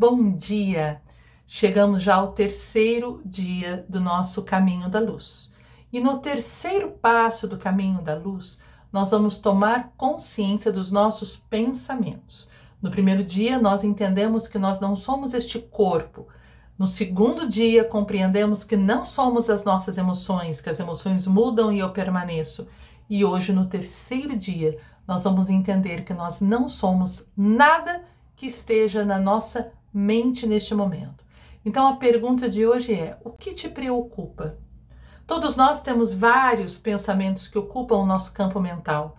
Bom dia! Chegamos já ao terceiro dia do nosso caminho da luz. E no terceiro passo do caminho da luz, nós vamos tomar consciência dos nossos pensamentos. No primeiro dia, nós entendemos que nós não somos este corpo. No segundo dia, compreendemos que não somos as nossas emoções, que as emoções mudam e eu permaneço. E hoje, no terceiro dia, nós vamos entender que nós não somos nada que esteja na nossa mente neste momento. Então a pergunta de hoje é: o que te preocupa? Todos nós temos vários pensamentos que ocupam o nosso campo mental.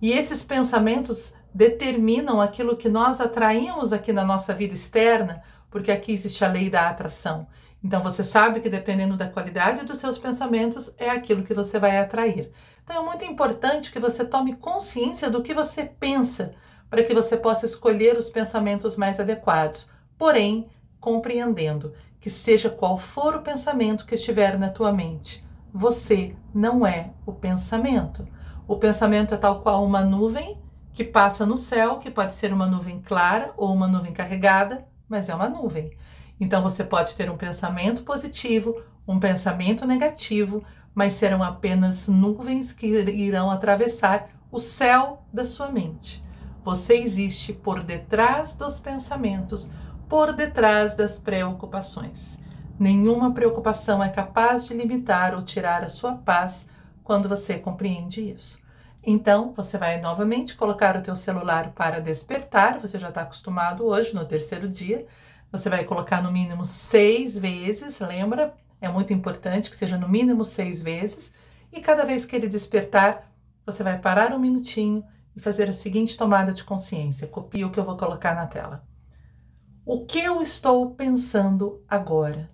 E esses pensamentos determinam aquilo que nós atraímos aqui na nossa vida externa, porque aqui existe a lei da atração. Então você sabe que dependendo da qualidade dos seus pensamentos é aquilo que você vai atrair. Então é muito importante que você tome consciência do que você pensa, para que você possa escolher os pensamentos mais adequados. Porém, compreendendo que seja qual for o pensamento que estiver na tua mente, você não é o pensamento. O pensamento é tal qual uma nuvem que passa no céu, que pode ser uma nuvem clara ou uma nuvem carregada, mas é uma nuvem. Então você pode ter um pensamento positivo, um pensamento negativo, mas serão apenas nuvens que irão atravessar o céu da sua mente. Você existe por detrás dos pensamentos, por detrás das preocupações. Nenhuma preocupação é capaz de limitar ou tirar a sua paz quando você compreende isso. Então, você vai novamente colocar o teu celular para despertar, você já está acostumado hoje, no terceiro dia. Você vai colocar no mínimo seis vezes, lembra? É muito importante que seja no mínimo seis vezes. E cada vez que ele despertar, você vai parar um minutinho e fazer a seguinte tomada de consciência. Copia o que eu vou colocar na tela. O que eu estou pensando agora?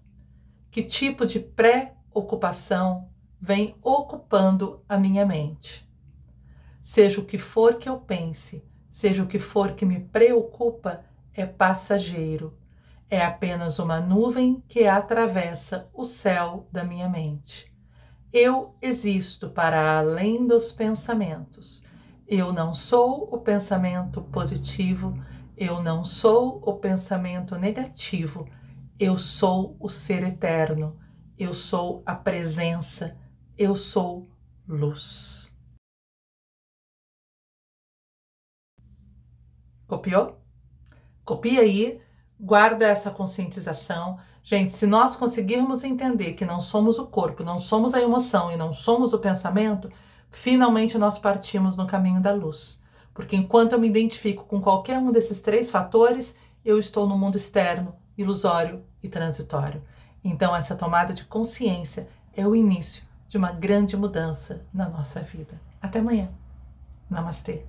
Que tipo de preocupação vem ocupando a minha mente? Seja o que for que eu pense, seja o que for que me preocupa, é passageiro. É apenas uma nuvem que atravessa o céu da minha mente. Eu existo para além dos pensamentos. Eu não sou o pensamento positivo eu não sou o pensamento negativo, eu sou o ser eterno, eu sou a presença, eu sou luz. Copiou? Copia aí, guarda essa conscientização. Gente, se nós conseguirmos entender que não somos o corpo, não somos a emoção e não somos o pensamento, finalmente nós partimos no caminho da luz. Porque enquanto eu me identifico com qualquer um desses três fatores, eu estou no mundo externo, ilusório e transitório. Então, essa tomada de consciência é o início de uma grande mudança na nossa vida. Até amanhã. Namastê.